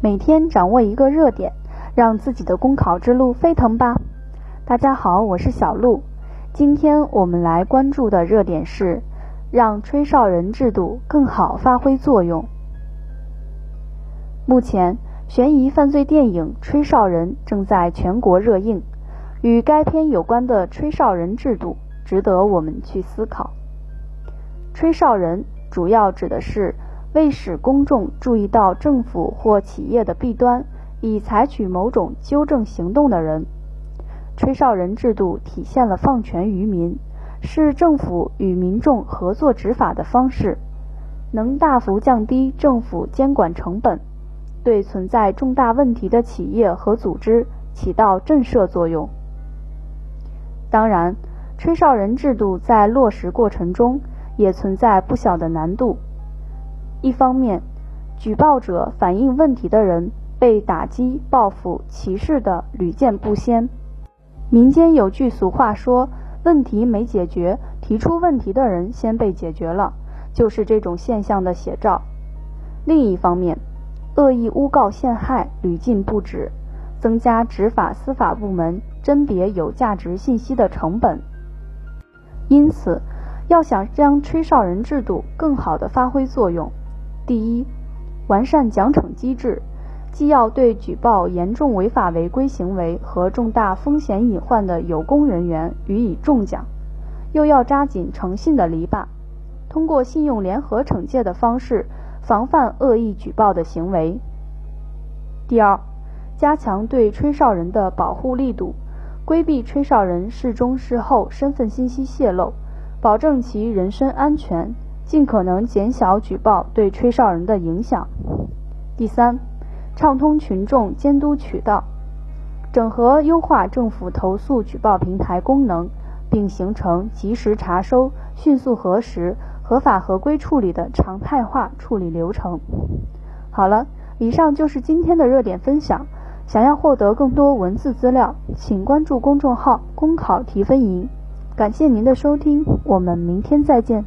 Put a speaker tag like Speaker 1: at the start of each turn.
Speaker 1: 每天掌握一个热点，让自己的公考之路飞腾吧。大家好，我是小鹿。今天我们来关注的热点是让吹哨人制度更好发挥作用。目前，悬疑犯罪电影《吹哨人》正在全国热映，与该片有关的吹哨人制度值得我们去思考。吹哨人主要指的是为使公众注意到政府或企业的弊端，以采取某种纠正行动的人。吹哨人制度体现了放权于民，是政府与民众合作执法的方式，能大幅降低政府监管成本。对存在重大问题的企业和组织起到震慑作用。当然，吹哨人制度在落实过程中也存在不小的难度。一方面，举报者反映问题的人被打击、报复、歧视的屡见不鲜。民间有句俗话说：“问题没解决，提出问题的人先被解决了”，就是这种现象的写照。另一方面，恶意诬告陷害屡禁不止，增加执法司法部门甄别有价值信息的成本。因此，要想将吹哨人制度更好地发挥作用，第一，完善奖惩机制，既要对举报严重违法违规行为和重大风险隐患的有功人员予以重奖，又要扎紧诚信的篱笆，通过信用联合惩戒的方式。防范恶意举报的行为。第二，加强对吹哨人的保护力度，规避吹哨人事中事后身份信息泄露，保证其人身安全，尽可能减小举报对吹哨人的影响。第三，畅通群众监督渠道，整合优化政府投诉举报平台功能，并形成及时查收、迅速核实。合法合规处理的常态化处理流程。好了，以上就是今天的热点分享。想要获得更多文字资料，请关注公众号“公考提分营”。感谢您的收听，我们明天再见。